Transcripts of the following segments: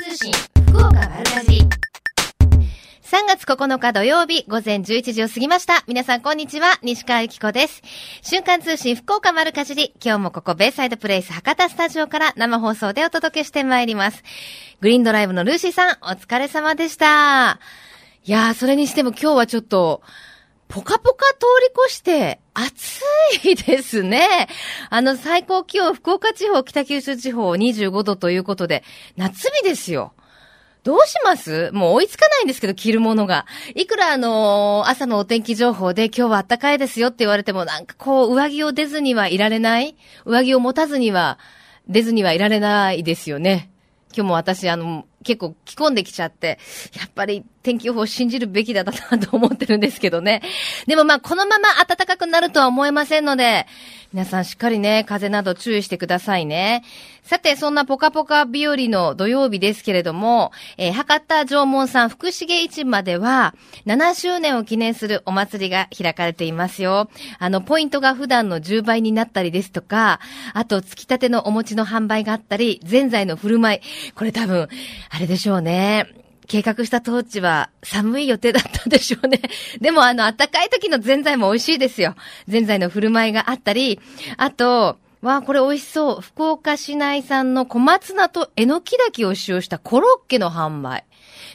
通信福岡丸かじ3月9日土曜日午前11時を過ぎました。皆さんこんにちは、西川由紀子です。瞬間通信福岡丸かじり、今日もここベイサイドプレイス博多スタジオから生放送でお届けしてまいります。グリーンドライブのルーシーさん、お疲れ様でした。いやー、それにしても今日はちょっと、ポカポカ通り越して、暑いですね。あの、最高気温、福岡地方、北九州地方25度ということで、夏日ですよ。どうします？もう追いつかないんですけど、着るものが。いくらあのー朝のお天気情報で今日は暖かいですよって言われても、なんかこう、上着を出ずにはいられない？上着を持たずには、出ずにはいられないですよね。今日も私、あの、結構着込んできちゃって、やっぱり天気予報を信じるべきだなと思ってるんですけどね。でもまあ、このまま暖かくなるとは思えませんので、皆さんしっかりね、風など注意してくださいね。さて、そんなポカポカ日和の土曜日ですけれども、えー博多縄文さん福重市場では、7周年を記念するお祭りが開かれていますよ。あの、ポイントが普段の10倍になったりですとか、あと、つきたてのお餅の販売があったり、ぜんざいの振る舞い。これ多分、あれでしょうね。計画した当地は寒い予定だったでしょうね。でもあの、暖かい時のぜんざいも美味しいですよ。ぜんざいの振る舞いがあったり、あと、わあ、これ美味しそう。福岡市内産の小松菜とえのきだきを使用したコロッケの販売。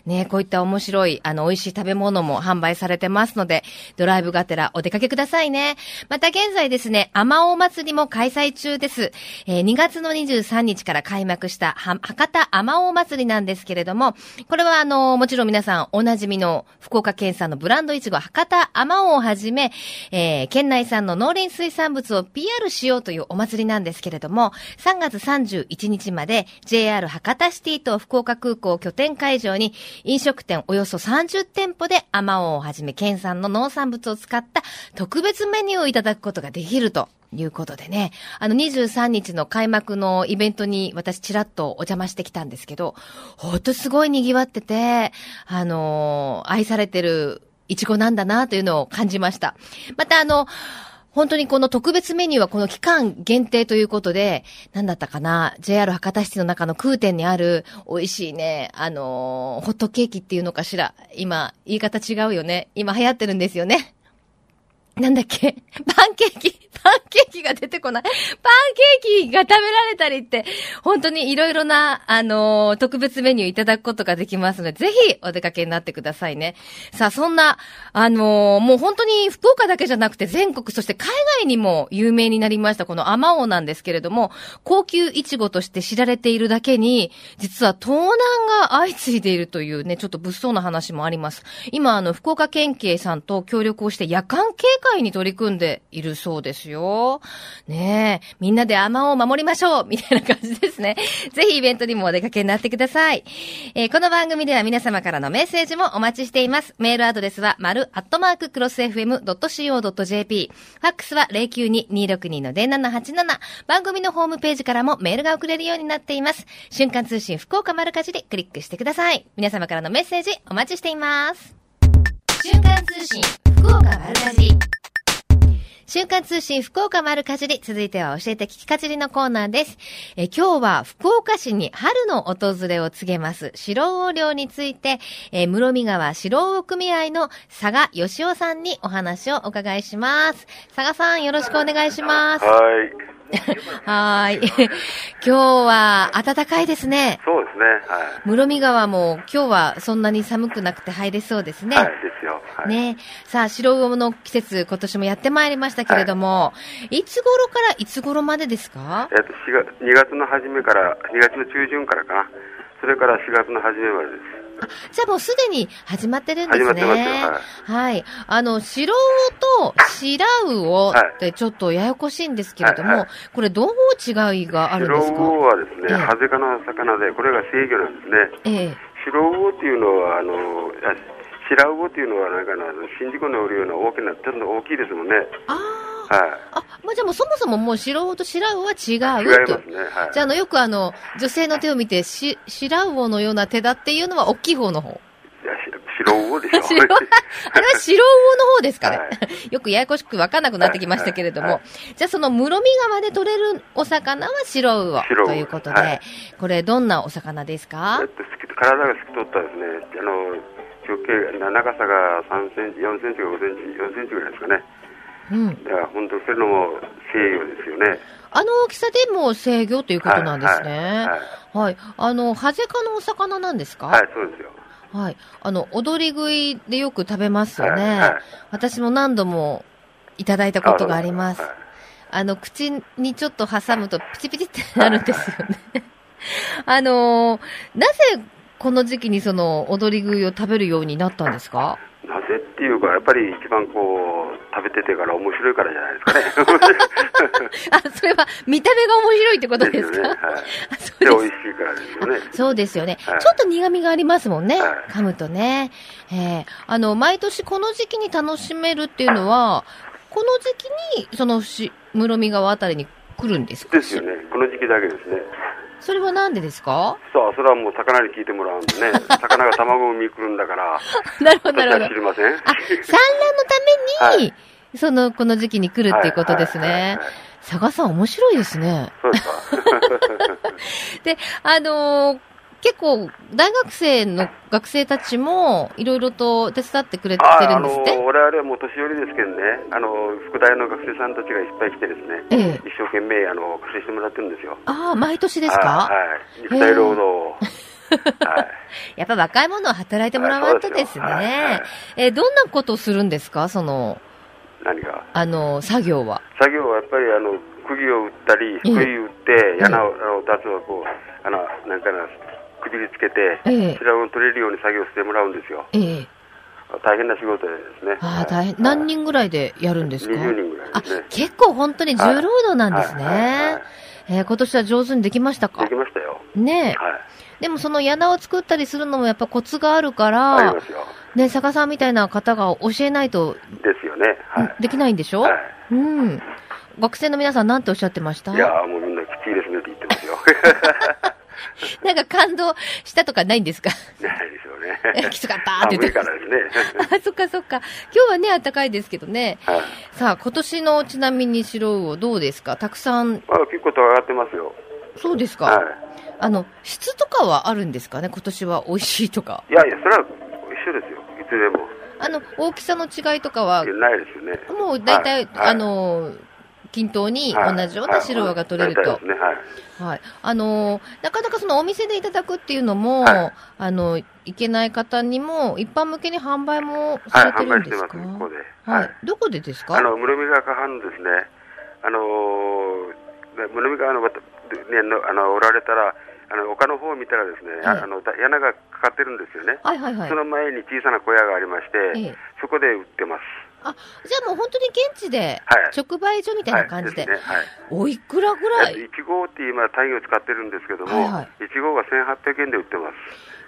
ねこういった面白い、あの、美味しい食べ物も販売されてますので、ドライブがてらお出かけくださいね。また現在ですね、アマオ祭りも開催中です。えー2月の23日から開幕したは博多アマオ祭りなんですけれども、これはあの、もちろん皆さんおなじみの福岡県産のブランドいちご博多アマオをはじめ、えー県内産の農林水産物を PR しようというお祭りなんですけれども、3月31日まで JR 博多シティと福岡空港拠点会場に飲食店およそ30店舗でアマオをはじめ県産の農産物を使った特別メニューをいただくことができると。いうことでね。あの、23日の開幕のイベントに私ちらっとお邪魔してきたんですけど、ほんとすごい賑わってて、あのー愛されてるイチゴなんだなというのを感じました。またあの、本当にこの特別メニューはこの期間限定ということで、なんだったかな ?JR 博多市の中の空店にある美味しいね、あのーホットケーキっていうのかしら。今、言い方違うよね。今流行ってるんですよね。なんだっけ？パンケーキパンケーキが出てこない。パンケーキが食べられたりって、本当にいろいろな、あのー特別メニューいただくことができますので、ぜひお出かけになってくださいね。さあ、そんな、あのーもう本当に福岡だけじゃなくて全国、そして海外にも有名になりました、このアマオなんですけれども、高級イチゴとして知られているだけに、実は盗難が相次いでいるというね、ちょっと物騒な話もあります。今、あの、福岡県警さんと協力をして夜間警戒に取り組んでいるそうですよ。ねえ、みんなでアマを守りましょう みたいな感じですね。ぜひイベントにもお出かけになってください。えーこの番組では皆様からのメッセージもお待ちしています。メールアドレスは、丸アットマーククロス FM.co.jp。ファックスは092-262-0787。番組のホームページからもメールが送れるようになっています。瞬間通信福岡丸かじりクリックしてください。皆様からのメッセージお待ちしています。瞬間通信福岡丸かじり。瞬間通信福岡丸かじり。続いては教えて聞きかじりのコーナーです。えー今日は福岡市に春の訪れを告げます白魚漁について、えー室見川白魚組合の佐賀義雄さんにお話をお伺いします。佐賀さんよろしくお願いします。はい。はーい。今日は暖かいですね。そうですね。は室見川も今日はそんなに寒くなくて入れそうですい。ね。はい、ですよ。はい。ねさあ、白魚の季節、今年もやってまいりましたけれども、い、つ頃からいつ頃までですか？えっと、4月、2月の初めから、2月の中旬からかな。それから4月の初めまでです。あじゃあもうすでに始まってるんですね。始まってますよはい。あの、白魚と白魚ってちょっとややこしいんですけれども、はいはいこれどう違いがあるんですか？白魚はですね、ええハゼ科の魚で、これが制魚なんですね。ええ。白魚っていうのは、あの、あ白魚っていうのは、なんかあの、新宿のおるような大きな、ちょっと大きいですもんね。ああ。はあ、まあ、じゃあもうそもそももう白魚と白魚は違い。うと。違いますね。はい。じゃあ、あの、よくあの、女性の手を見て、し、白魚のような手だっていうのは大きい方の方。いやし白魚魚でしょ。あれは白魚の方ですかね。は よくややこしくわかんなくなってきましたけれども。はいじゃあその室見川で取れるお魚は白魚ということで、はいこれどんなお魚ですか？えっ体が透き通ったですね、あの、直径、な長さが3センチ、4センチか5センチ、4センチぐらいですかね。うん。だから本当、そういうのも西洋ですよね。あの大きさでも制御ということなんですね。はい。はい。あの、ハゼ科のお魚なんですか？はい、はいそうですよ。はい。あの、踊り食いでよく食べますよね。はいはい私も何度もいただいたことがあります。はいあの、口にちょっと挟むとピチピチってなるんですよね。あのーなぜこの時期にその踊り食いを食べるようになったんですか？なぜっていうか、やっぱり一番こう、食べててから面白いからじゃないですかね。あ、それは見た目が面白いってことですか？よね。はい。あ そで、うです美味しいからですよね。そうですよね、はいちょっと苦味がありますもんね。はい噛むとね。えーあの、毎年この時期に楽しめるっていうのは、この時期に、そのし、室見川あたりに来るんですか？ですよね。この時期だけですね。それはなんでですか？そう、それはもう魚に聞いてもらうんでね。魚が卵を産み来るんだから、なるほど、なるほど知。りません。あ、産卵のために、その、この時期に来るっていうことですねはいはいはいはい。佐賀さん面白いですね。そうですか。で、あのー結構、大学生の学生たちも、いろいろと手伝ってくれてるんですって？我々はもう年寄りですけどね、あの副大の学生さんたちがいっぱい来てですね、ええ一生懸命あの貸してもらってるんですよ。ああ、毎年ですか？はい、はい、肉体労働を。はい。やっぱ若い者は働いてもらわんとですはいはいね。えーどんなことをするんですか？その、何が？あの、作業は。作業はやっぱりあの釘を打ったり、ええ杭打って、柳をあの出すをこう、あのなんかな、くびりつけて、ええ白を取れるように作業してもらうんですよ。ええ大変な仕事ですね。ああ、大変。はい何人ぐらいでやるんですか ?20 人ぐらいあですね。、結構本当に重労働なんですはいはいはいね。えー今年は上手にできましたか？できましたよ。ねえ。はい。でもその柳を作ったりするのもやっぱコツがあるからま、すよ。ね、坂さんみたいな方が教えないと、ですよね。はい。できないんでしょ、はうん。学生の皆さんなんておっしゃってました？いやーもうみんなきついですねって言ってますよ。なんか感動したとかないんですか？ないですよ えね。きつかったって言って寒いからですね。あ、そっかそっか。今日はね、暖かいですけどね。はい。さあ、今年のちなみに白魚どうですか？たくさん、まあ結構と上がってますよ。そうですか、はあの、質とかはあるんですかね？今年は美味しいとか。い。いやいや、それは一緒ですよ。いつでも。あの、大きさの違いとかは、ないですよね。もう大体、はいあ、の、均等にはい。同じような白魚が取れると。はい。あのーなかなかそのお店でいただくっていうのも、はい。あの、いけない方にも、一般向けに販売もはい、されてるんですか、ます、ここで。はい。どこでですか？あの、室見川河畔のですね、あのー、室見川の、ね、のあの、おられたら、あの、丘の方を見たらですね、あええ。あの、だ柳がかかってるんですよね。はいはいはい。そ。の前に小さな小屋がありまして、ええ。そこで売ってます。あ、じゃあもう本当に現地ではい、直売所みたいな感じで。はい、ですね。はい。おいくらぐらい？1号って今単位を使ってるんですけども、はいはい1号が1800円で売ってま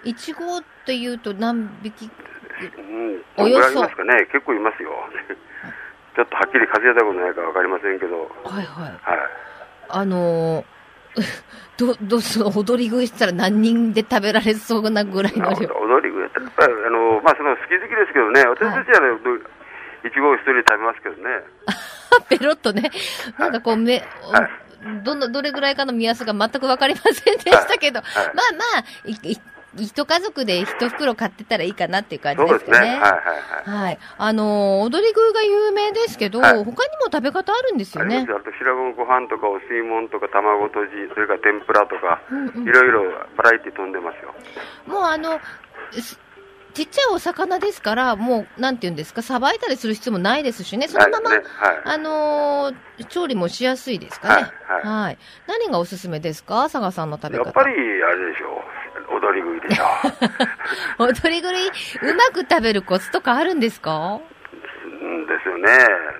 す。?1 号っていうと何匹？うん、およそいいますかね、結構いますよ。ちょっとはっきり数えたことないかわかりませんけど、はいはい。はい。あのー ど、どうその踊り食いしたら何人で食べられそうなぐらいの量。踊り具やったら、やっぱり、あの、まあ、その好き好きですけどね、私たちはね、どいちごを一人で食べますけどね。ペロッとね。なんかこう、め、はいどの、どれぐらいかの目安が全くわかりませんでしたけど、まあまあ、い、い、一家族で一袋買ってたらいいかなっていう感じですね。ですよね。はいはいはい。はい。あのー踊り食いが有名ですけど、はい他にも食べ方あるんですよねああと白ご飯とかお吸い物とか卵とじ、それから天ぷらとか、うんうんいろいろバラエティ飛んでますよ。もうあの、すちっちゃいお魚ですから、もう、なんていうんですか、さばいたりする必要もないですしね、そのまま、ねはいあのー調理もしやすいですかね。はいはい何がおすすめですか佐賀さんの食べ方。やっぱり、あれでしょう。踊り食いでしょう。踊り食い、うまく食べるコツとかあるんですか？うんですよね。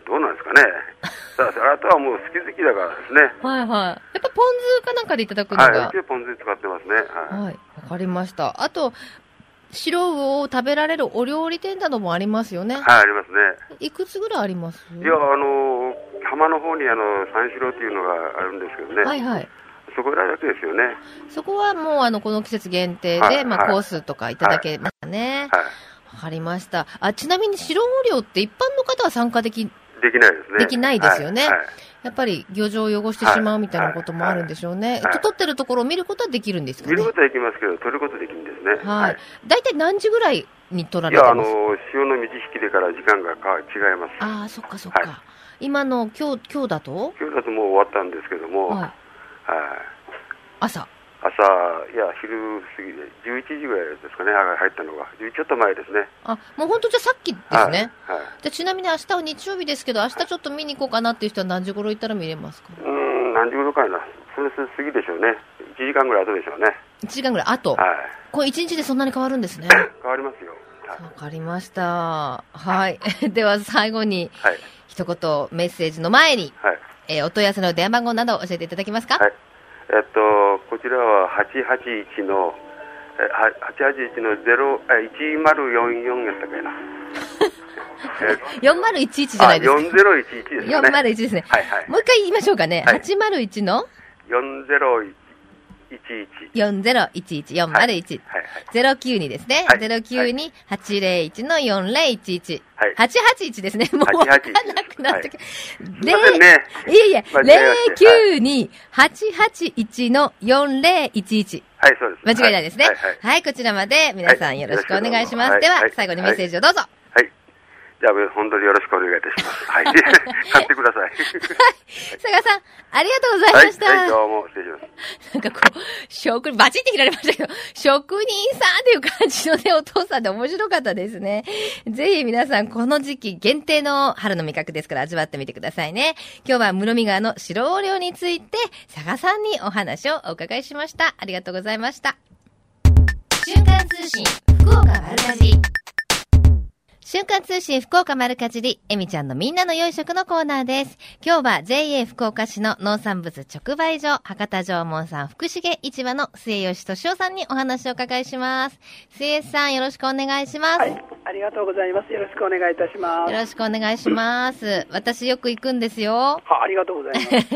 どうなんですかね。さあ、あとはもう好き好きだからですね。はいはい。やっぱポン酢かなんかでいただくのが。はい。ポン酢使ってますね。はい。はい。わかりました。あと、白魚を食べられるお料理店などもありますよね。はい、ありますね。いくつぐらいあります？いや、あの、浜の方にあの、三四郎っていうのがあるんですけどね。はいはい。そこらだけですよね。そこはもうあの、この季節限定で、まあはいはいコースとかいただけますね。はい。かりました。あ、ちなみに白魚漁って一般の方は参加でき、できないですね。できないですよねはいはいやっぱり漁場を汚してしまうみたいなこともあるんでしょうね。はいと撮ってるところを見ることはできるんですかね？見ることはできますけど、取ることはできね。はい。大体何時ぐらいに撮らいや、あの潮の満ち引きでから時間がか違います。ああ、そっかそっか。はい今の今日、今日だと？今日だともう終わったんですけども、はい。はい朝？朝、いや、昼過ぎで、11時ぐらいですかね、入ったのが。11ちょっと前ですね。あ、もう本当じゃあさっきですね。はい。はいじゃあちなみに明日は日曜日ですけど、明日ちょっと見に行こうかなっていう人は何時頃行ったら見れますか？うーん、何時頃かいな。それ過ぎでしょうね。1時間ぐらい後でしょうね。?1 時間ぐらい後。はい。これ1日でそんなに変わるんですね。変わりますよ。はいわかりました。はい。では最後にはい。一言メッセージの前に、はい。えーお問い合わせの電話番号など教えていただけますか？はい。えっと、こちらは881の、えは881の0、え1044やったかいな。え4011じゃないですか。あ、4011ですね。401ですね。はいはい。もう一回言いましょうかね。はい801の？4011。4011、401。はいはい。092ですね。はい092-801の4011。はい881ですね。もうわかんなくなってきすいませんね。いえいえ、間違えまして092-881の4011。はい、そうです。間違いないですね。はい。はいはい、こちらまで皆さんよろしくお願いします。でははいはい、最後にメッセージをどうぞ。はい。じゃあ、本当によろしくお願いいたします。はい。買ってください。佐賀さん、ありがとうございまはい、した。はい、どうも、失礼します。なんかこう、職人、バチって切られましたけど、職人さんっていう感じのね、お父さんで面白かったですね。ぜひ皆さん、この時期限定の春の味覚ですから味わってみてくださいね。今日は室見川の白横漁について、佐賀さんにお話をお伺いしました。ありがとうございました。瞬間通信、福岡丸かじり。瞬間通信福岡丸かじり、えみちゃんのみんなの良い食のコーナーです。今日は JA 福岡市の農産物直売所、博多城門さん福重市場の末吉敏夫さんにお話をお伺いします。末吉さんよろしくお願いします。はい、ありがとうございます。よろしくお願いいたします。よろしくお願いします。私よく行くんですよ。はありがとうございます。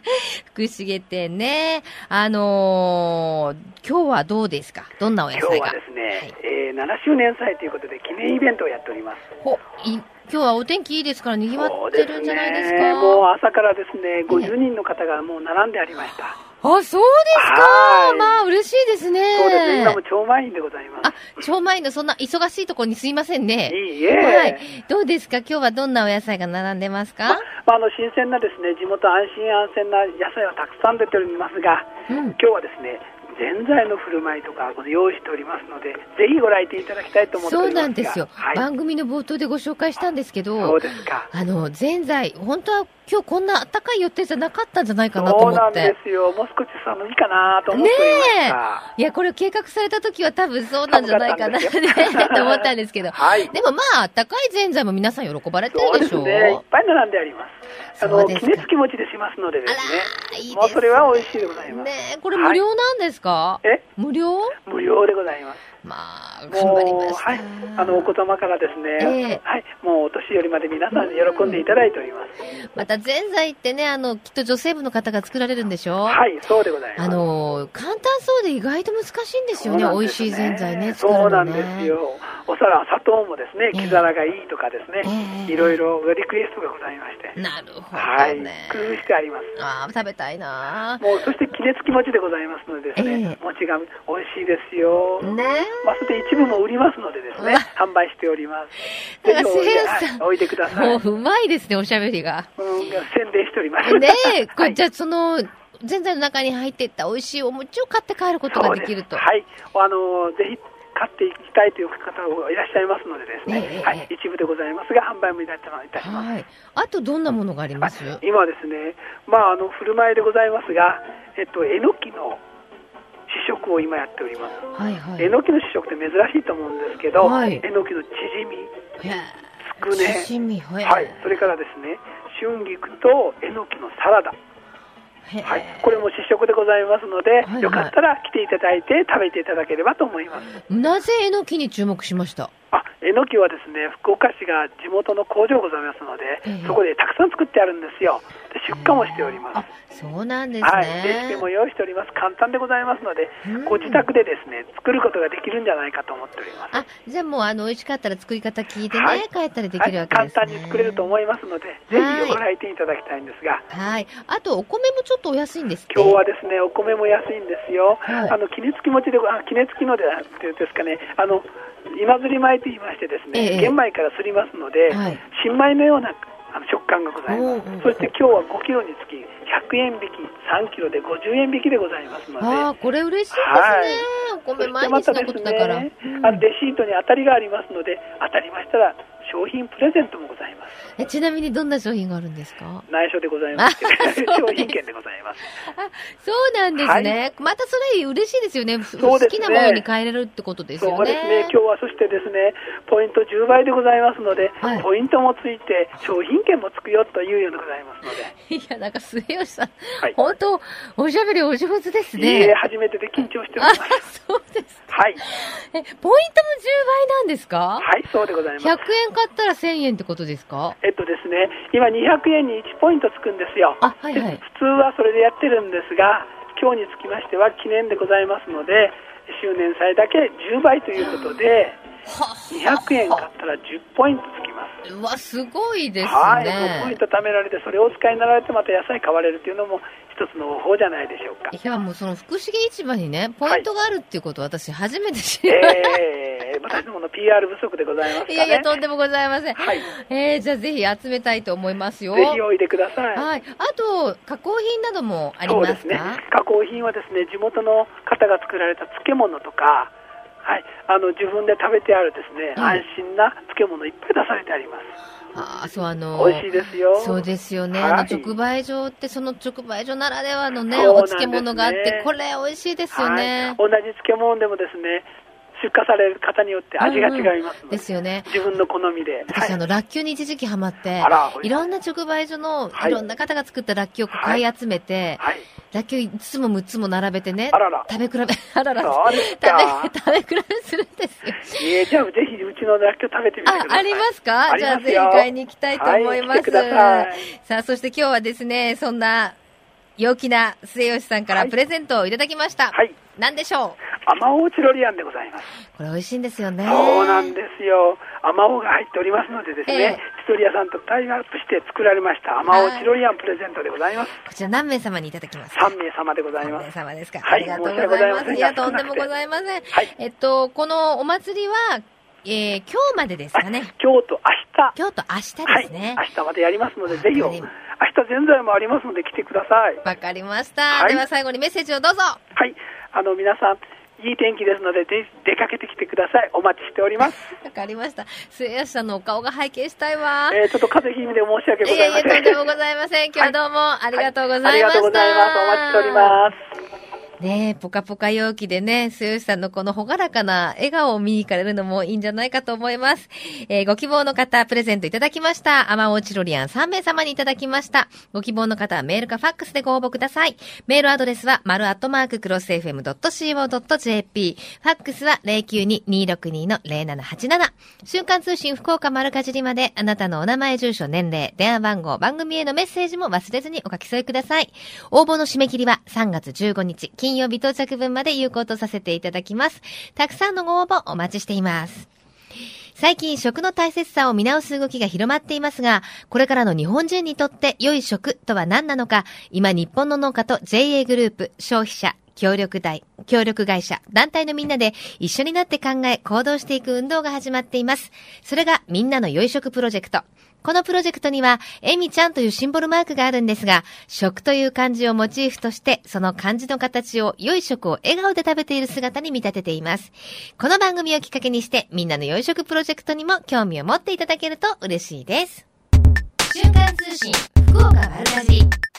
福重店ね。あのー今日はどうですか？どんなお野今菜が？日はですね、はいえー7周年祭ということで記念イベントをやっております。ほ、い、今日はお天気いいですから賑わってるんじゃないですか？そうねもう朝からですね、50人の方がもう並んでありました。あ、そうですかはいまあ、嬉しいですね。そうですね、今も超満員でございます。あ、超満員のそんな忙しいところにすいませんね。いいえ。はい。どうですか？今日はどんなお野菜が並んでますか？ままあ、あの新鮮なですね地元安心安全な野菜はたくさん出ておりますが、うん今日はですねぜんざいの振る舞いとかこの用意しておりますのでぜひご来店いただきたいと思っておそうりますが。なんですよ、はい、番組の冒頭でご紹介したんですけそどあの、ぜんざい、本当は今日こんな暖かい予定じゃなかったんじゃないかなとそうなん思って。ですよ。もう少し寒いかなと思っておりました、いや、これ計画された時は多分そうなんじゃないかな。と思ったんですけど。はい。でもまあ、暖かいぜんざいも皆さん喜ばれてそう。でるですしょね。いっぱい並んであります。あのそうですか。気熱気持ちでしますのでですね。あらいいですね。もうそれは美味しいでございます、ねえこれ無料なんですか、え無料？無料でございますまあ、頑張りました。はい、あのお子様からですね、ええはい、もうお年寄りまで皆さんに喜んでいただいております。また、ぜんざいってね、あの、きっと女性部の方が作られるんでしょはい、そうでございます。あの、簡単そうで意外と難しいんですよね。そうなんです美味しいぜんざいね、作るそうなのね。んですよ。お皿、砂糖もですね、ええ木皿がいいとかですね、ええいろいろリクエストがございまして、なるほはいどね。、工夫してあります。ああ、食べたいなもうそして気熱気持ちでございますのでですね、ええ餅が美味しいですよ。ねまあ、そして一部も売りますのでですね販売しております。ぜひおはいおいでください。もううまいですね、おしゃべりが。うん、宣伝しております。ねえ、これ、はいじゃあその、ぜんざいの中に入っていった美味しいお餅を買って帰ることができると。はい。あの、ぜひ買っていきたいという方がいらっしゃいますのでですね、ええはい。一部でございますが、販売もいたします。はい。あとどんなものがあります？あ今はですね、まあ、あの、振る舞いでございますが、えっと、えのきの試食を今やっております。はいはい。えのきの試食って珍しいと思うんですけど、はいえのきのチヂミ、つくね、はい。それからですね、春菊とえのきのサラダ。はい、これも試食でございますので、はいよかったら来ていただいて食べていただければと思います。なぜえのきに注目しました？あ、えのきはですね、福岡市が地元の工場ございますので、ええそこでたくさん作ってあるんですよ。って出荷もしております。あ、そうなんですはい、レシピね。も用意しております。簡単でございますのでうん、ご自宅でですね、作ることができるんじゃないかと思っております。あ、じゃあもうあの、美味しかったら作り方聞いてはいね、帰ったりではい、きるわけですね。簡単に作れると思いますので、ぜはいひご来店いただきたいんですが、はい。あと、お米もちょっとお安いんです今日はですね、お米も安いんですよ。はいあの、杵付き餅でご、あ、杵付きので、っていうんですかね、あの、今ずり米と言いましてですね、ええ玄米からすりますので、はい新米のようなあの食感がございます。そして今日は5キロにつき100円引き、3キロで50円引きでございますので、ああ、これ嬉しいですね。はいお米毎日のことだから。ね、うんあのレシートに当たりがありますので、当たりましたら商品プレゼントもございます。えちなみにどんな商品があるんですか？内緒でございます 商品券でございます。あ、そうなんですね。またそれ嬉しいですよね。ね好きなものに変えれるってことですよね。そうですね、今日はそしてですね、ポイント10倍でございますので、はいポイントもついて、商品券もつくよというようでございますので、いや、なんか末吉さん、はい本当、おしゃべりお上手ですいいえ、ね。初めてで緊張してます。、そうです。はい、え、ポイントも10倍なんですか？はい、そうでございます。100円買ったら1000円ってことですか？えっとですね、今200円に1ポイントつくんですよ。あはいはいで普通はそれでやってるんですが、今日につきましては記念でございますので、周年祭だけ10倍ということで、200円買ったら10ポイントつきます。うわ、すごいですはい、5ポインね。ト貯められて、それをお使いになられて、また野菜買われるというのも一つの方法じゃないでしょうか。いや、もうその福重市場にね、ポイントがあるっていうことを私初めて知りました。えー、私どもの PR 不足でございますかね。いやいや、とんでもございません。はいえー、じゃあぜひ集めたいと思いますよ。ぜひおいでください。はい。あと、加工品などもありそうますか？ですね。加工品はですね、地元の方が作られた漬物とか、はい、あの自分で食べてあるですね、はい安心な漬物いっぱい出されてあります。ああ、そう、あの美味しいですよ。そうですよね。はいあの、直売所って、その直売所ならではのね、ね漬物があって、これ美味しいですよね。はい、同じ漬物でもですね、出荷される方によって味が違いますので、ですよね。自分の好みで。私、あはいの、ラッキョウに一時期ハマってあら、いろんな直売所の、はいいろんな方が作ったラッキョウを買い集めて、はい。ラッキョウ5つも6つも並べてねあ、らら。食べ比べ、あらら、食べ、食べ比べするんですよ。えー、じゃあぜひうちのらっきょう食べてみてください。、あありますか？じゃあぜひ買いに行きたいと思います。はいさあ、そして今日はですね、そんな陽気な末吉さんからはいプレゼントをいただきました。はい。何でしょアマオチロリアンでございます。うこれ美味しいんですよね。そうなんですよ。アマオが入っておりますのでですね、ええチトリ屋さんとタイアップして作られましたアマオチロリアンプレゼントでございます。こちら何名様にいただきます？か3名様でござい3名ます。様ですか。はいありがとうございまます。せんいや、とんでもございません。はいえっと、このお祭りは、えー、今日までですかね。今日と明日。今日と明日はいですね。。明日までやりますので、ぜひお、明日ぜんざいもありますので来てください。わかりました。はいでは最後にメッセージをどうぞ。はい。あの、皆さん、いい天気ですので、ぜひ出かけてきてください。お待ちしております。わかりました。末吉さんのお顔が拝見したいわ。えー、ちょっと風邪気味で申し訳ごいやいや、ざいません。とんでもございません。今日はどうもありがとうございました。はありがとうございます。お待ちしております。ねえ、ぽかぽか陽気でね、末吉さんのこの朗らかな笑顔を見に行かれるのもいいんじゃないかと思います。えーご希望の方、プレゼントいただきました。アマオチロリアン3名様にいただきました。ご希望の方はメールかファックスでご応募ください。メールアドレスは、丸アットマーククロス FM.co.jp。ファックスは092-262-0787。瞬間通信福岡丸かじりまで、あなたのお名前、住所、年齢、電話番号、番組へのメッセージも忘れずにお書き添えください。応募の締め切りは3月15日、金曜日到着分まで有効とさせていただきます。たくさんのご応募お待ちしています。最近食の大切さを見直す動きが広まっていますが、これからの日本人にとって良い食とは何なのか、今日本の農家と JA グループ、消費者、協力大、協力会社、団体のみんなで一緒になって考え行動していく運動が始まっています。それがみんなの良い食プロジェクト。このプロジェクトには、えみちゃんというシンボルマークがあるんですが、食という漢字をモチーフとして、その漢字の形を良い食を笑顔で食べている姿に見立てています。この番組をきっかけにして、みんなの良い食プロジェクトにも興味を持っていただけると嬉しいです。瞬間通信、福岡丸かじ。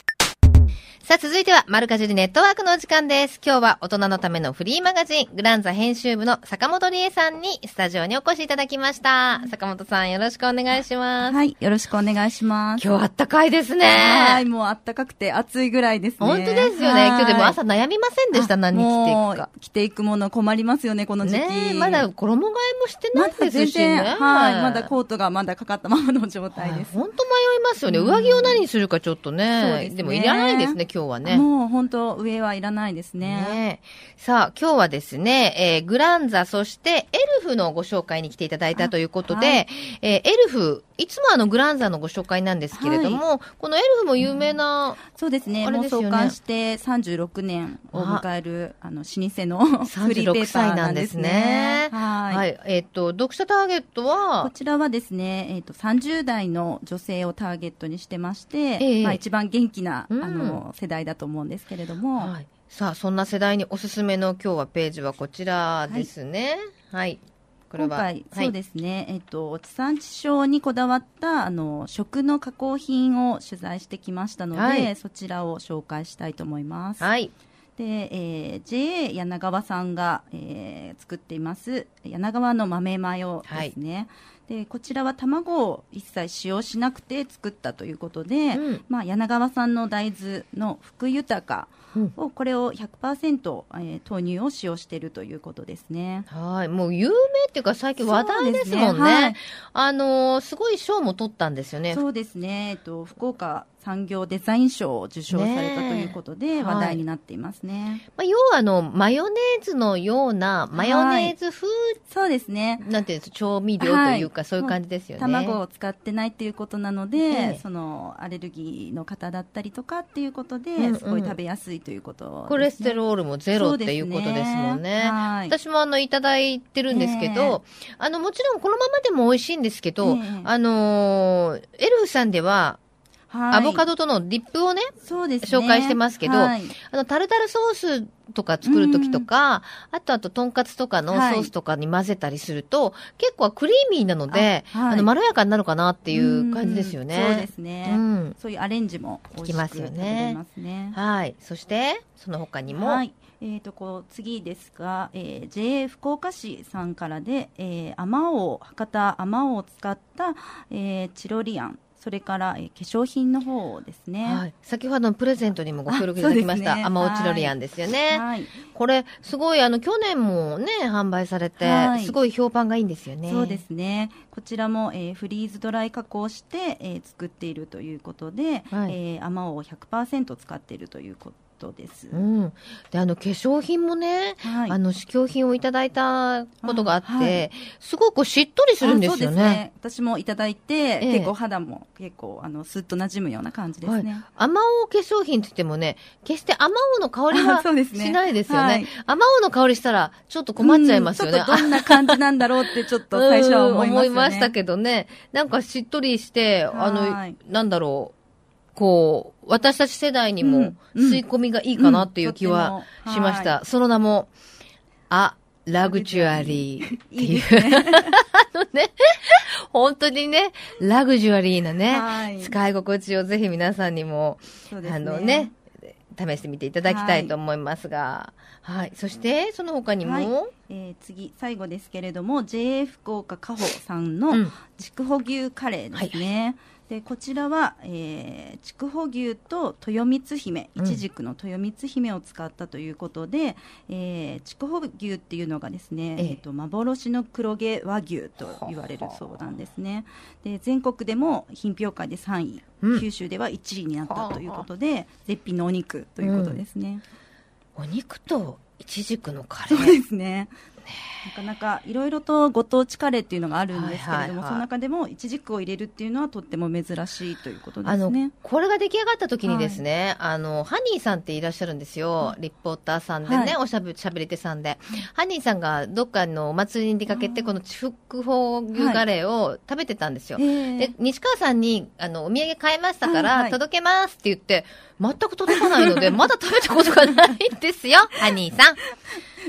さあ、続いては、丸かじりネットワークのお時間です。今日は大人のためのフリーマガジン、グランザ編集部の坂本理恵さんにスタジオにお越しいただきました。坂本さん、よろしくお願いします。はい、よろしくお願いします。今日あったかいですね。はい、もうあったかくて暑いぐらいですね。本当ですよね。はい今日でも朝悩みませんでした、あ何着ていくか。着ていくもの困りますよね、この時期。ねえ、まだ衣替えもしてないですしね。全然、はい、まだコートがまだかかったままの状態です。本当迷ますよね。上着を何にするかちょっとね。ですねでもいらないですね、今日はね。もう本当、上はいらないですね。ねえさあ、今日はですね、えーグランザ、そしてエルフのご紹介に来ていただいたということで、あはいえーエルフ、いつもあのグランザのご紹介なんですけれども、このエルフも有名な、そうですね。あれですよね創刊して36年を迎える、あの、老舗のフリーペ36ーパーなんんですすねね。。はい。はい。えっ、と、読者ターゲットこは、ちらはですね、えっ、と、30代の女性をターゲットにしてまして、ええまあ一番元気な、うんあの、世代だと思うんですけれども、はい。さあ、そんな世代におすすめの今日はページはこちらですね。はい。これは。今回、はいそうですね、えっと、地産地消にこだわった、あの、食の加工品を取材してきましたので、はいそちらを紹介したいと思います。はい。で、えー JA 柳川さんが、えー作っています、柳川の豆マヨですね。で、こちらは卵を一切使用しなくて作ったということで、うんまあ、柳川産の大豆の福豊うんを、これを100%、えー豆乳を使用しているということですね。はい。もう有名っていうか最近話題ですもんね。ねはいあのーすごい賞も取ったんですよね。そうですね、えっと、福岡産業デザイン賞を受賞されたということで、話題になっていますね。まあ、要はあの、マヨネーズのような、マヨネーズ風、そうですね。なんていうんです調味料というか、はい。そういう感じですよね。卵を使ってないっていうことなので、ええ。そのアレルギーの方だったりとかっていうことで、うんうん。すごい食べやすいということね。コレステロールもゼロっていうことですもんね。はい、私もあの、いただいてるんですけど、あの、もちろんこのままでも美味しいんですけど、ええあのーエルフさんでは、はい。アボカドとのディップをね、そうですね。紹介してますけどはい。あの、タルタルソースとか作るときとか、あとあと、とんかつとかのソはい。ースとかに混ぜたりすると、結構クリーミーなので、あの、まろやかになるかなっていう感じですよね。うんそうですね、うん。そういうアレンジも美味しくできますよね。はい。そして、その他にも、はい。えー、とこう次ですが、えー JA 福岡市さんからで、えー、あまおう博多あまおうを使った、えーチロリアンそれから、えー化粧品の方ですね。はい。先ほどのプレゼントにもご協力いただきました、ねアマオチロリアンですよね。はいこれ、すごい、あの、去年もね、販売されて、はいすごい評判がいいんですよね。そうですね。こちらも、えーフリーズドライ加工して、えー作っているということで、はいえーあまおうを100%使っているということです。うん。で、あの、化粧品もね、はいあの、試供品をいただいたことがあって、あはいすごくしっとりするんですよあそうね。私もいただいて、ええ結構肌も結構あのスッと馴染むような感じですね。あまおう化粧品って言ってもね、決してあまおうの香りは しないですよはいね。あまおうの香りしたら、ちょっと困っちゃいますよね。うんどんな感じなんだろうってちょっと最初は思いまね。うん思いましたけどね。なんかしっとりして、あのはい、なんだろう、こう、私たち世代にも吸い込みがいいかなっていう気はしました。その名も、あ、ラグジュアリーっていう。いいね。あのね、本当にね、ラグジュアリーなね、はい使い心地をぜひ皆さんにも、ねあのね、試してみていただきたいと思いますが、はい。そして、その他にも、はいえー次、最後ですけれども、JA 福岡加穂さんのうん筑穂牛カレーですね。でこちらは、えー、筑穂牛と豊光姫、うんいちじくの豊光姫を使ったということで、えー、筑穂牛っていうのがですね、えええーと幻の黒毛和牛と言われるそうなんですね。で全国でも品評会で3位、うん九州では1位になったということで、絶品のお肉ということですね。お肉とイチジクのカレそうー。ですね。なかなかいろいろとご当地カレーっていうのがあるんですけれども、はいはいはいその中でもイチジクを入れるっていうのはとっても珍しいということであのすね。、これが出来上がった時にですね、あの、ハニーさんっていらっしゃるんですよ。リポーターさんでね、はいおしゃべり手さんで。ハニーさんがどっかのお祭りに出かけて、この地福法牛カレーを食べてたんですよ。ええで、西川さんに、あの、お土産買いましたから、はいはい届けますって言って、全く届かないので、まだ食べたことがないんですよ、ハニーさん。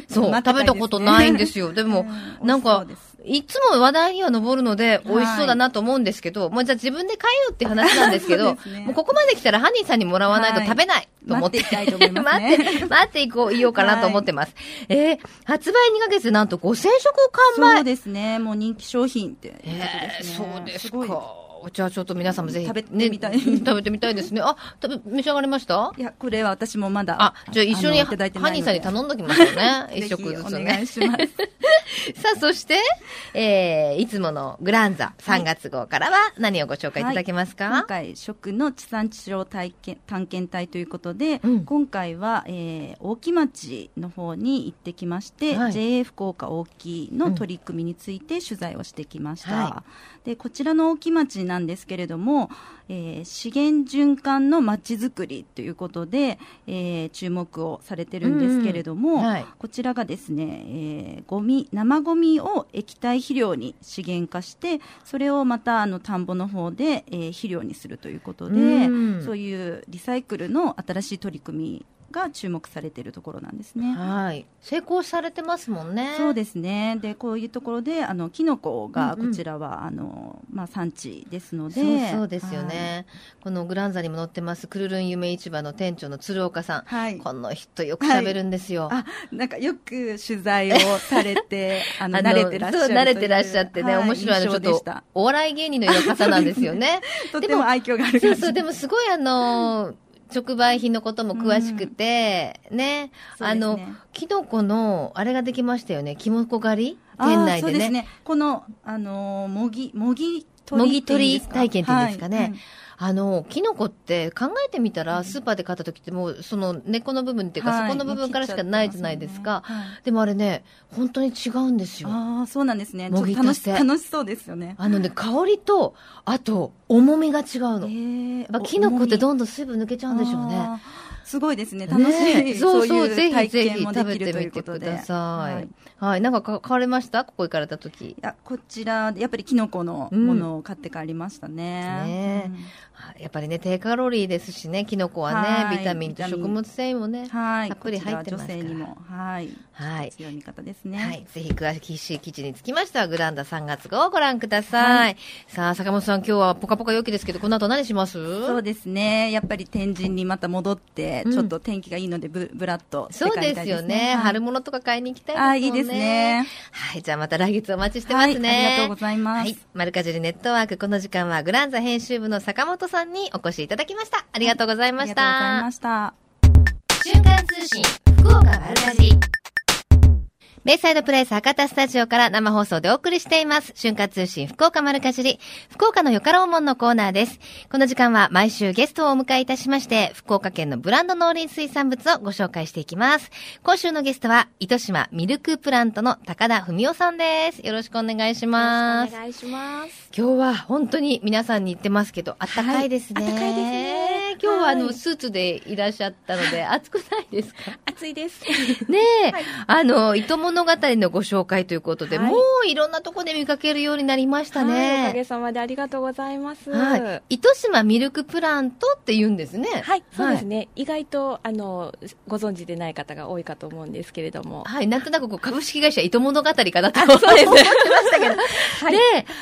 そう、ね食べたことないんですよ。でも、うんなんかいつも話題には上るので、い美味しそうだなと思うんですけど、もうじゃあ自分で買えよって話なんですけど、ねもうここまで来たらハニーさんにもらわないと食べないと思って。待っていきたいと思いますね待って、待っていこう、いようかなと思ってます。えー、発売2ヶ月でなんと5000食完そう売。ですね。もう人気商品ってえー。そうですか。じゃあちょっと皆さんもぜひ、食べてみたいね食べてみたいですね。あ、食べ、召し上がりました？いや、これは私もまだ。あ、じゃあ一緒にのいいハニーさんに頼んどきますよね。一食ずつお願ねい。します。さあ、そして、えー、いつものグランザ3月号からは何をご紹介いただけますか、今回、食の地産地消体験探検隊ということで、うん今回は、えー、大木町の方に行ってきまして、はい JA 福岡大木の取り組みについて取材をしてきました。はでこちらの大木町なんですけれども、えー資源循環の町づくりということで、えー注目をされてるんですけれども、うんうんはい。こちらがですね、えーゴミ生ゴミを液体肥料に資源化してそれをまたあの田んぼの方で、えー肥料にするということで、うん。そういうリサイクルの新しい取り組みが注目されているところなんですね。はい。成功されてますもんね。そうですね。で、こういうところで、あの、キノコが、うんうんこちらは、あの、まあ、産地ですので。そうですよね、このグランザにも載ってますクルルン夢市場の店長の鶴岡さん、はい。はい。この人よく喋るんですよ、あ、なんかよく取材をされて、あの、慣れてらっしゃるそう慣れてらっしゃってね、はい面白いあのちょっとお笑い芸人のような方なんですよね とても愛嬌があるそうそうでもすごいあの直売品のことも詳しくて、ね、あのキノコの、あれができましたよね、キノコ狩り？店内でね。そうですね。この、あのー、もぎ、もぎ取もぎりっていうん取りですか？体験っていうんですかね。はいあの、キノコって考えてみたら、スーパーで買った時ってもう、その根っこの部分っていうか、はいそこの部分からしかないじゃないですか。すねはいでもあれね、本当に違うんですよ。ああ、そうなんですね。もぎ楽し、楽しそうですよね。あのね、香りと、あと、重みが違うの。えーキノコってんどんどん水分抜けちゃうんでしょうね。すごいですね。楽しい。ねそうそう、いぜひ体ぜひ食べてみて。くださはいい。はい、なんかか買われました？ここ行かれた時。いやこちら、やっぱりキノコのものを買って帰りましたね。やっぱりね、低カロリーですしね、キノコはね、はいビタミンと食物繊維もね、はい。たっぷり入ってますから女性にも、はい。はい。強い味方ですね。はい。ぜひ詳しい記事につきましては、グランダ3月号をご覧ください。さあ、坂本さん、今日はポカポカ陽気ですけど、この後何します？そうですね。やっぱり天神にまた戻って、うんちょっと天気がいいのでぶ、ぶらっとしてそうですよね。はい春物とか買いに行きたいですもんね。あ、いいですね。はい。じゃあまた来月お待ちしてますね。はいありがとうございますはい。マルカジュリネットワーク、この時間はグランザ編集部の坂本さんにお越しいただきました。ありがとうございましありがとうございたま。した。瞬間通信、福岡丸かじり。ベイサイドプレイス博多スタジオから生放送でお送りしています。瞬間通信福岡丸かじり。福岡のよかろうもんのコーナーです。この時間は毎週ゲストをお迎えいたしまして、福岡県のブランド農林水産物をご紹介していきます。今週のゲストは、糸島ミルクプラントの高田文夫さんです。よろしくお願いします。お願いします。今日は本当に皆さんに言ってますけど、あったかいですね。はいあったかいですね今日はあの、はいスーツでいらっしゃったので、暑くないですか？暑いです。ねえ、あの、糸物語のご紹介ということで、はいもういろんなとこで見かけるようになりましたはい、おかねげ。さまでありがとうございます。はい。糸島ミルクプラントって言うんですね。はい、そうですね。意外と、あの、ご存知でない方が多いかと思うんですけれども。はい。なんとなくこう株式会社糸物語かなと 思ってましたけど。はいで、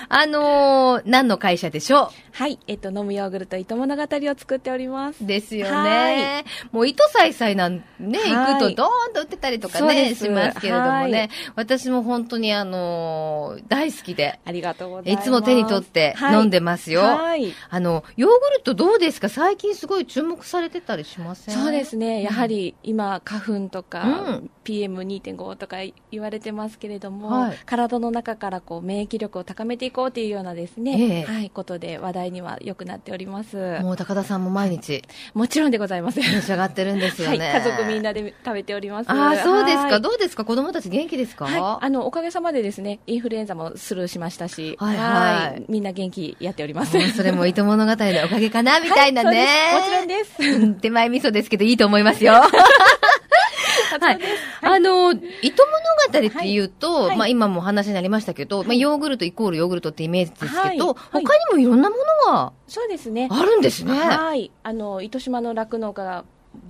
あのー何の会社でしょはい、えっと、飲むヨーグルト糸物語を作っておりますう。ですよはね。もう糸さいさいなんね、はい行くとドーンと売ってたりとかね、しますけれどもはねい。私も本当にあのー大好きで、ありがとうございます。いつも手に取って飲んでますよ。はい。あの、ヨーグルトどうですか？最近すごい注目されてたりしません？そうですね。やはり今、花粉とか、うん PM2.5 とか言われてますけれども、はい体の中からこう免疫力を高めていこうというようなですね、ええはい、ことで話題には良くなっております。もう高田さんも毎日もちろんでございます。召し上がってるんですよはい、ね。家族みんなで食べております。ああ、そうですか。はいどうですか？子供たち元気ですか、はい、あのおかげさまでですねインフルエンザもスルーしましたし、はいはいみんな元気やっております。それも糸物語のおかげかなみたいなね。もちろんです。う ん手前味噌ですけどいいと思いますよ。はい。あの、糸物語っていうと、まあ今もお話になりましたけど、まあヨーグルトイコールヨーグルトってイメージですけど、他にもいろんなものがそうですね。あるんですね。はい、あの糸島の酪農家が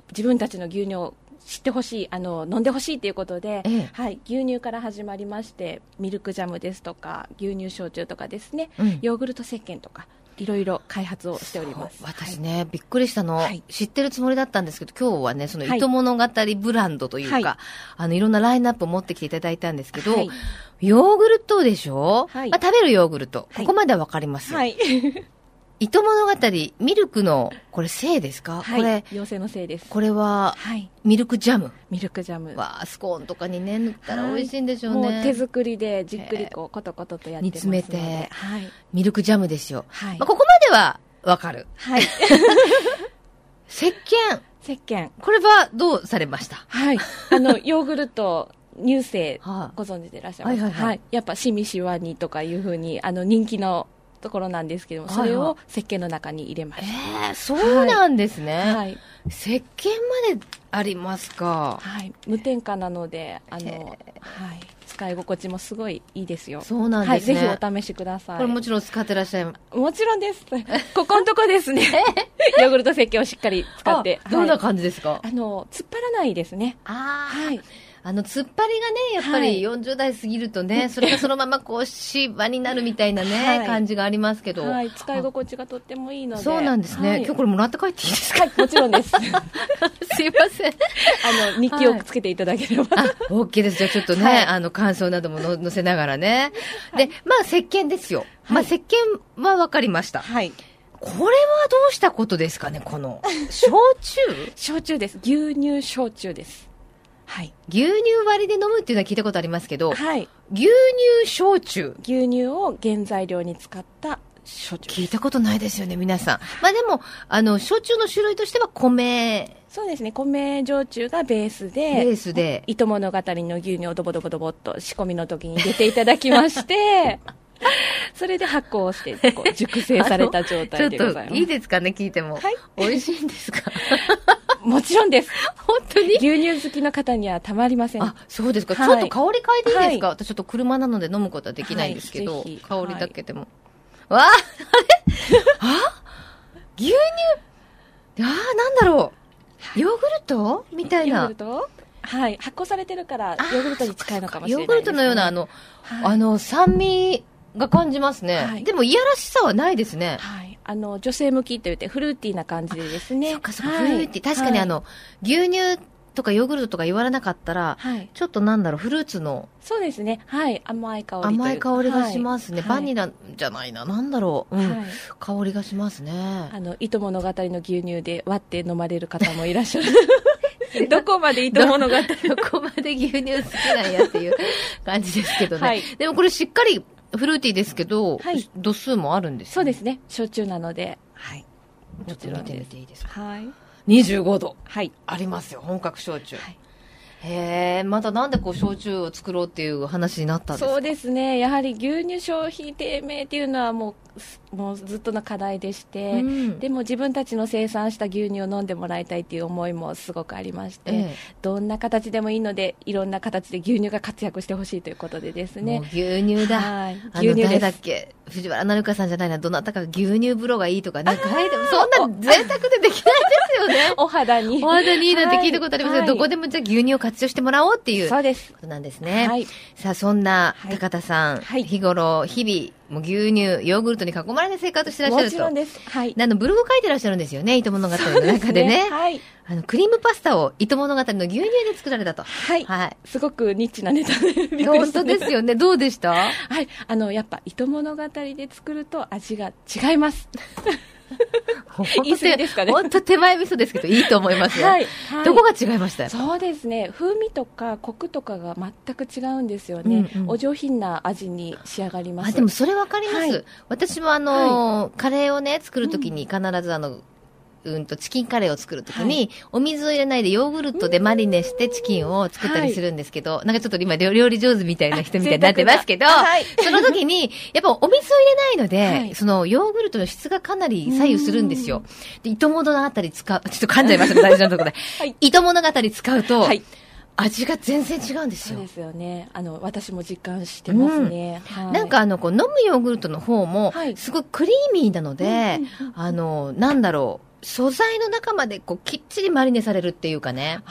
自分たちの牛乳を知ってほしいあの飲んでほしいということで、ええ。はい、牛乳から始まりましてミルクジャムですとか牛乳焼酎とかですね、うん。ヨーグルト石鹸とかいろいろ開発をしております。私ね、びっくりしたの、はい。知ってるつもりだったんですけど、今日はね、そのはい。糸物語ブランドというか、はい。あの、いろんなラインナップを持ってきていただいたんですけど、はい。ヨーグルトでしょ、はい。まあ、食べるヨーグルト、はい。ここまではわかりますよ。はい糸物語、ミルクの、これ、せいですか、はい、これ、妖精のせいです。これは、はい。ミルクジャム。ミルクジャム。わあ、スコーンとかにね、塗ったら美味しいんでしょうね。もう手作りでじっくりこう、コトコトとやってますので。煮詰めてはい。ミルクジャムですよ。はいまあ、ここまではわかる。はい。石鹸。石鹸。これはどうされました？はい。あの、ヨーグルト、乳製はあ、ご存知でいらっしゃいますか？はいはいはいやっぱ、しみしわにとかいうふうに、あの、人気のところなんですけども、それはいはを石鹸の中に入れます。ええそうなんですね。はい。石鹸までありますか。はい。無添加なので、あへの、はい。使い心地もすごいいいですよ。そうなんですね。はい。ぜひお試しください。これもちろん使ってらっしゃいます。もちろんです。ここのとこですね。ヨーグルト石鹸をしっかり使って。あどんなはい感じですか、あの、突っ張らないですね。ああ、はい。あの、突っ張りがね、やっぱり40代過ぎるとね、それがそのままこう、シワになるみたいなね、はい感じがありますけど。はい。使い心地がとってもいいので。そうなんですね、はい今日これもらって帰っていいですかはい、もちろんです。あ すいません。の、日記をつけていただければ。あ、OK です。じゃあちょっとね、はいあの、感想などもの載せながらね。で、まあ、石鹸ですよ。まあ、石鹸は分かりました。はい。これはどうしたことですかね、この、焼酎？焼酎です。牛乳焼酎です。はい。牛乳割りで飲むっていうのは聞いたことありますけど、はい。牛乳焼酎。牛乳を原材料に使った焼酎。聞いたことないですよね、皆さん。まあでも、あの、焼酎の種類としては米そうですね。米焼酎がベースで、ベースで、糸物語の牛乳をドボドボドボっと仕込みの時に入れていただきまして、それで発酵をして、熟成された状態でございます。いいですかね、聞いても。はい美味しいんですか？もちろんです。本当に？牛乳好きの方にはたまりません。あ、そうですか。はいちょっと香り嗅いでいいですか、は私ちょっと車なので飲むことはできないんですけど、はい香りだけでも。わああれ？あ？牛乳？ああ、なんだろう？ヨーグルト？みたいなヨーグル。ト？はい。発酵されてるから、ヨーグルトに近いのかもしれないヨーグルトのような、あの、はいあの、酸味が感じますね。はいでも、いやらしさはないですね。はい。あの、女性向きと言って、フルーティーな感じでですね。そっかそっか、はいフルーティー。確かにあ、の、牛乳とかヨーグルトとか言われなかったら、はい。はいちょっとなんだろう、フルーツのそうですね。はい。甘い香り甘い香りがしますね。はいバニラじゃないな。なんだろう。うん。はい香りがしますね。あの、糸物語の牛乳で割って飲まれる方もいらっしゃる。どこまで糸物語どこまで牛乳好きなんやっていう感じですけどね。はいでもこれしっかりフルーティーですけど、はい度数もあるんですよそうですね。焼酎なので。はい。ちょっと見てみていいですか。はい。25度。はい。ありますよ。本格焼酎。はいへえ、またなんでこう焼酎を作ろうっていう話になったんですか？そうですね。やはり牛乳消費低迷っていうのはもう、すもうずっとの課題でして、うんでも自分たちの生産した牛乳を飲んでもらいたいっていう思いもすごくありまして、ええどんな形でもいいので、いろんな形で牛乳が活躍してほしいということでですね。牛乳だ。はい牛乳です誰だっけ？藤原紀香さんじゃないな、どなたかが牛乳風呂がいいとかね、書いても、そんな贅沢でできないですよね。お肌に。お肌にいいなんて聞いたことありますけど、はいどこでもじゃあ牛乳を活用してもらおうっていうこそうです。となんですね。はい。さあ、そんなはい高田さん、はい日頃、日々、もう牛乳、ヨーグルトに囲まれて生活してらっしゃるともちろん。です。はい。あの、ブログ書いてらっしゃるんですよね、糸物語の中でね。はい。あの、クリームパスタを糸物語の牛乳で作られたと。はい。はい。すごくニッチなネタで本当ですよね。どうでした？はい。あの、やっぱ、糸物語で作ると味が違います。言い過ぎですかね本当手前味噌ですけど、いいと思いますよ。はい。はいどこが違いました？そうですね。風味とかコクとかが全く違うんですよね。うんうんお上品な味に仕上がります。あ、でもそれわかります。はい私もあのーカレーをね、作るときに必ずあの、うんと、チキンカレーを作るときに、お水を入れないでヨーグルトでマリネしてチキンを作ったりするんですけど、なんかちょっと今料料理上手みたいな人みたいになってますけど、はい。その時に、やっぱお水を入れないので、はい。そのヨーグルトの質がかなり左右するんですよ。で、糸物語使う、ちょっと噛んじゃいましたね、大事なところで。はい。糸物語使うと、はい。味が全然違うんですよ。そうで。すよね。あの、私も実感してますね。はい。なんかあの、こう飲むヨーグルトの方もは、い。すごいクリーミーなので、あの、なんだろう、素材の中までこうきっちりマリネされるっていうかね。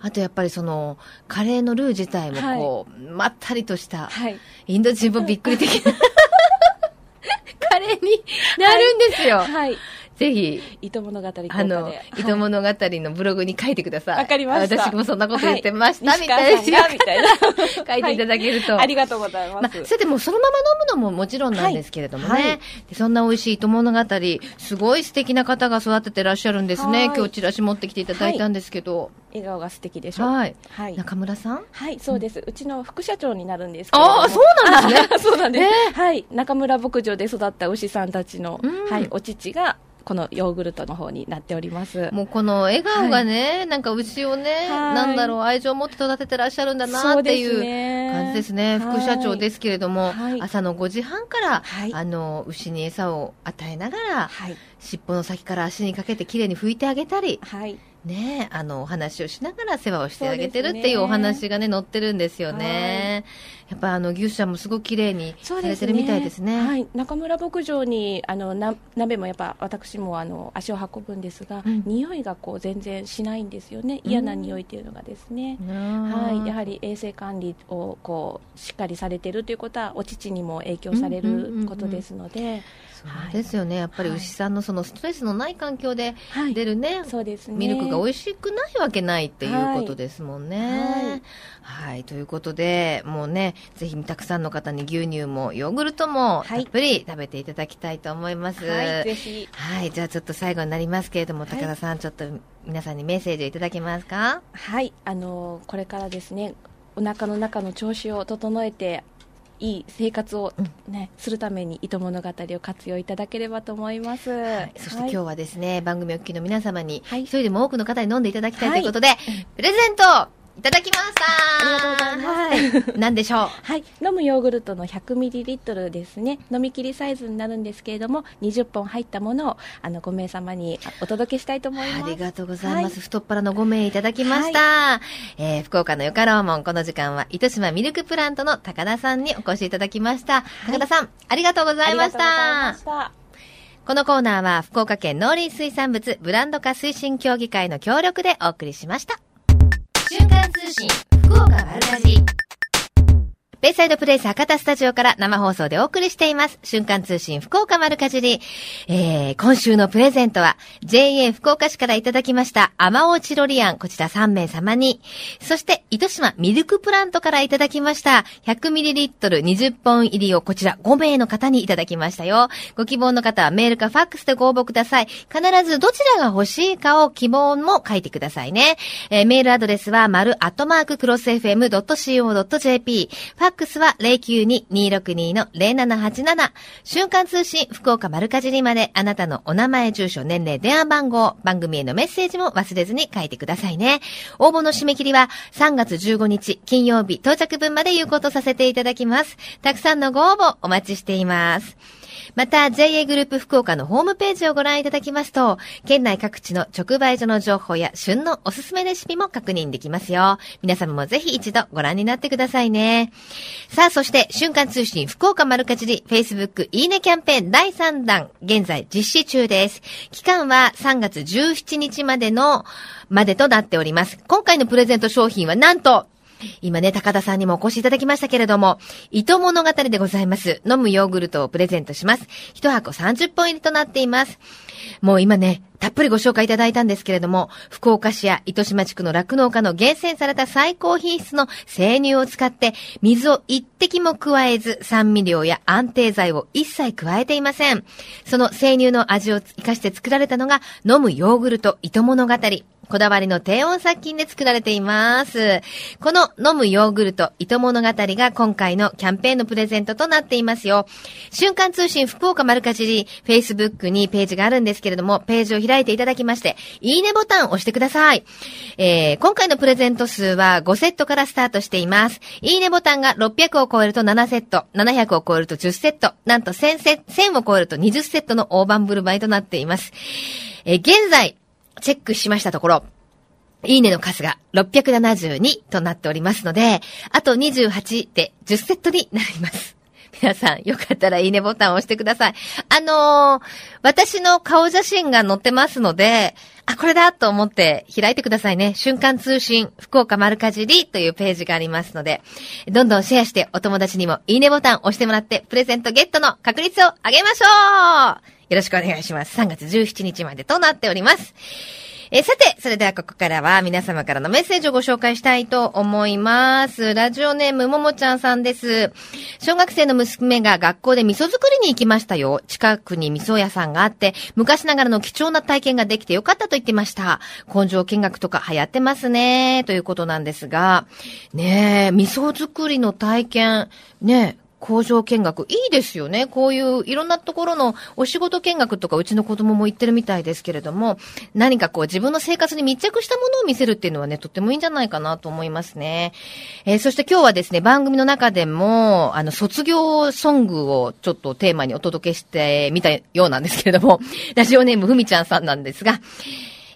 あとやっぱりその、カレーのルー自体もこう、まったりとした、はい。インド人もびっくり的な、カレーになるんですよ。はい。ぜひ、糸物語。あのはい、糸物語のブログに書いてください。わかりました私もそんなこと言ってました、はいみたい西川さんがみたいな 書いていただけると。ありがとうございま。ますあ、それでもそのまま飲むのももちろんなんですけれどもね。はいそんな美味しい糸物語、すごい素敵な方が育ててらっしゃるんですね。はい今日チラシ持ってきていただいたんですけど。笑顔が素敵でしょ。はい。はい。中村さん？はい、そうです。うちの副社長になるんですけれども。ああ、そうなんですね。あそうなんです、えはい。中村牧場で育った牛さんたちの、うんはい、お乳が、このヨーグルトの方になっております。もうこの笑顔がね、なんか牛をね、はいなんだろう、愛情を持って育ててらっしゃるんだなっていうね感じですね。副社長ですけれども、はい朝の5時半から、はいあの、牛に餌を与えながら、はい。尻尾の先から足にかけてきれいに拭いてあげたり、はい。ね、あの、お話をしながら世話をしてあげてるっていうお話がね、載ってるんですよね。やっぱあの、牛舎もすごく綺麗にされてるみたいですね。はい、中村牧場にあのな鍋もやっぱ私もあの足を運ぶんですが、うん。匂いがこう全然しないんですよね。嫌な匂いっていうのがですね、ははい、やはり衛生管理をこうしっかりされてるということはお乳にも影響されうんうんうんうん。ることですので、そうですよね。やっぱり牛さんのそのストレスのない環境ではい。出るね、そうですね。ミルクが美味しくないわけないっていうことですもんね。ははいい。ということで、もうね、ぜひたくさんの方に牛乳もヨーグルトもたはい。っぷり食べていただきたいと思います。はい、ぜひ。はい。じゃあちょっと最後になりますけれども、はい。高田さん、ちょっと皆さんにメッセージをいただけますか？はいあのこれからですねお腹の中の調子を整えていい生活を、ねするために糸物語を活用いただければと思います、はい、そして今日はですね、番組お聞きの皆様に、はい。一人でも多くの方に飲んでいただきたいはいとい。うことで、プレゼントいただきましたありがとうございますはい。何でしょう？はい、飲むヨーグルトの 100ml ですね飲み切りサイズになるんですけれども20本入ったものをあの5名様にお届けしたいと思いますありがとうございます。はい太っ腹の5名いただきました。えー福岡のよかろうもん、この時間は、糸島ミルクプラントの高田さんにお越しいただきました。高田さん、ありがとうございましありがとうございまたし。たこのコーナーは、福岡県農林水産物ブランド化推進協議会の協力でお送りしました。瞬間通信、福岡丸かじ。ベイサイドプレイス博多スタジオから生放送でお送りしています。瞬間通信福岡丸かじり。えー、今週のプレゼントは JA 福岡市からいただきましたアマオチロリアン、こちら3名様に。そして、糸島ミルクプラントからいただきました 100ml20 本入りをこちら5名の方にいただきましたよ。ご希望の方はメールかファックスでご応募ください。必ずどちらが欲しいかを希望も書いてくださいね。えーメールアドレスは、丸アットマーククロス FM.co.jp。ファックスは092-262-0787。瞬間通信福岡丸かじりまであなたのお名前、住所、年齢、電話番号、番組へのメッセージも忘れずに書いてくださいね。応募の締め切りは3月15日金曜日到着分まで有効とさせていただきます。たくさんのご応募お待ちしています。また、JA グループ福岡のホームページをご覧いただきますと、県内各地の直売所の情報や旬のおすすめレシピも確認できますよ。皆様もぜひ一度ご覧になってくださいね。さあ、そして、瞬間通信福岡丸かじり Facebook いいねキャンペーン第3弾、現在実施中です。期間は3月17日までの、までとなっております。今回のプレゼント商品はなんと、今ね、高田さんにもお越しいただきましたけれども、糸物語でございます。飲むヨーグルトをプレゼントします。一箱30本入りとなっています。もう今ね、たっぷりご紹介いただいたんですけれども、福岡市や糸島地区の酪農家の厳選された最高品質の生乳を使って、水を一滴も加えず、酸味料や安定剤を一切加えていません。その生乳の味を活かして作られたのが、飲むヨーグルト糸物語。こだわりの低温殺菌で作られています。この飲むヨーグルト糸物語が今回のキャンペーンのプレゼントとなっていますよ。瞬間通信福岡丸かじり Facebook にページがあるんですけれども、ページを開いていただきまして、いいねボタンを押してください。えー、今回のプレゼント数は5セットからスタートしています。いいねボタンが600を超えると7セット、700を超えると10セット、なんと1000セ1000を超えると20セットの大盤振る舞いとなっています。えー、現在、チェックしましたところ、いいねの数が672となっておりますので、あと28で10セットになります。皆さん、よかったらいいねボタンを押してください。あのー、私の顔写真が載ってますので、あ、これだと思って開いてくださいね。瞬間通信、福岡丸かじりというページがありますので、どんどんシェアしてお友達にもいいねボタンを押してもらって、プレゼントゲットの確率を上げましょうよろしくお願いします。3月17日までとなっております。えさて、それではここからは皆様からのメッセージをご紹介したいと思います。ラジオネームももちゃんさんです。小学生の娘が学校で味噌作りに行きましたよ。近くに味噌屋さんがあって、昔ながらの貴重な体験ができてよかったと言ってました。根性見学とか流行ってますね。ということなんですが、ねえ、味噌作りの体験、ねえ、工場見学、いいですよね。こういういろんなところのお仕事見学とかうちの子供も行ってるみたいですけれども、何かこう自分の生活に密着したものを見せるっていうのはね、とってもいいんじゃないかなと思いますね。えーそして今日はですね、番組の中でも、あの、卒業ソングをちょっとテーマにお届けしてみたようなんですけれども、ラジオネームふみちゃんさんなんですが、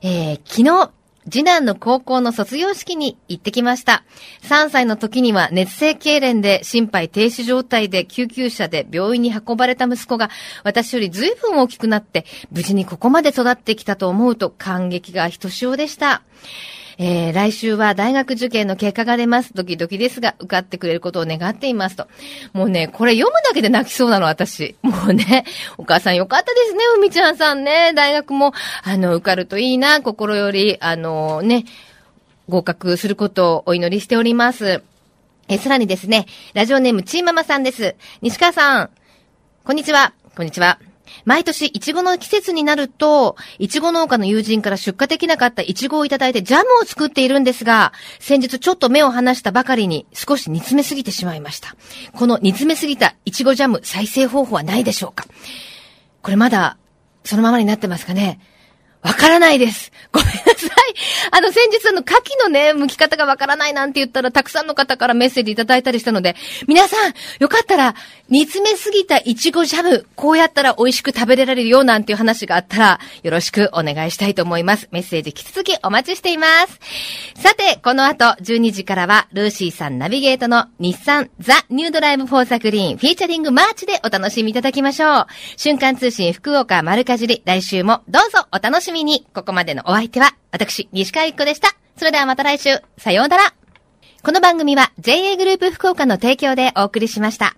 えー昨日、次男の高校の卒業式に行ってきました。3歳の時には熱性痙攣で心肺停止状態で救急車で病院に運ばれた息子が私より随分大きくなって無事にここまで育ってきたと思うと感激がひとしおでした。えー、来週は大学受験の結果が出ます。ドキドキですが、受かってくれることを願っていますと。もうね、これ読むだけで泣きそうなの、私。もうね、お母さんよかったですね、うみちゃんさんね。大学も、あの、受かるといいな、心より、あの、ね、合格することをお祈りしております。え、さらにですね、ラジオネームチーママさんです。西川さん、こんにちは。こんにちは。毎年、いちごの季節になると、いちご農家の友人から出荷できなかったいちごをいただいてジャムを作っているんですが、先日ちょっと目を離したばかりに少し煮詰めすぎてしまいました。この煮詰めすぎたいちごジャム再生方法はないでしょうか？これまだ、そのままになってますかね？わからないです。ごめんなさい。あの、先日あの、牡蠣のね、剥き方がわからないなんて言ったら、たくさんの方からメッセージいただいたりしたので、皆さん、よかったら、煮詰めすぎたいちごジャム、こうやったら美味しく食べれられるよなんていう話があったら、よろしくお願いしたいと思います。メッセージ引き続きお待ちしています。さて、この後、12時からは、ルーシーさんナビゲートの日産 The New Drive for the Green、featuring March でお楽しみいただきましょう。旬感通信福岡丸かじり、来週もどうぞお楽しみみに。ここまでのお相手は、私、西川ゆっ子でした。それではまた来週、さようなら。この番組は JA グループ福岡の提供でお送りしました。